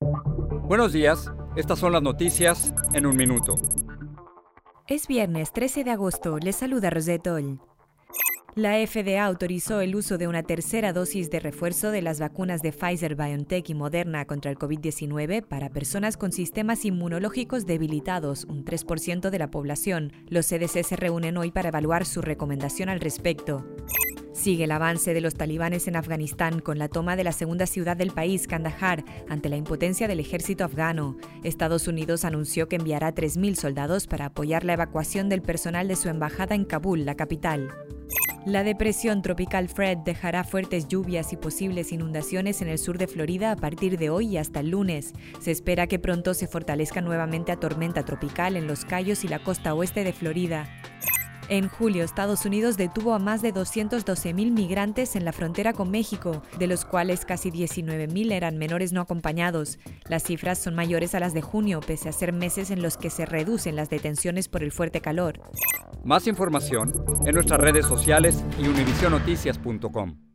Buenos días, estas son las noticias en un minuto. Es viernes 13 de agosto, les saluda Rosetol. La FDA autorizó el uso de una tercera dosis de refuerzo de las vacunas de Pfizer, BioNTech y Moderna contra el COVID-19 para personas con sistemas inmunológicos debilitados, un 3% de la población. Los CDC se reúnen hoy para evaluar su recomendación al respecto. Sigue el avance de los talibanes en Afganistán con la toma de la segunda ciudad del país, Kandahar, ante la impotencia del ejército afgano. Estados Unidos anunció que enviará 3.000 soldados para apoyar la evacuación del personal de su embajada en Kabul, la capital. La depresión tropical Fred dejará fuertes lluvias y posibles inundaciones en el sur de Florida a partir de hoy y hasta el lunes. Se espera que pronto se fortalezca nuevamente a tormenta tropical en los Cayos y la costa oeste de Florida. En julio, Estados Unidos detuvo a más de 212.000 migrantes en la frontera con México, de los cuales casi 19.000 eran menores no acompañados. Las cifras son mayores a las de junio, pese a ser meses en los que se reducen las detenciones por el fuerte calor. Más información en nuestras redes sociales y univisionoticias.com.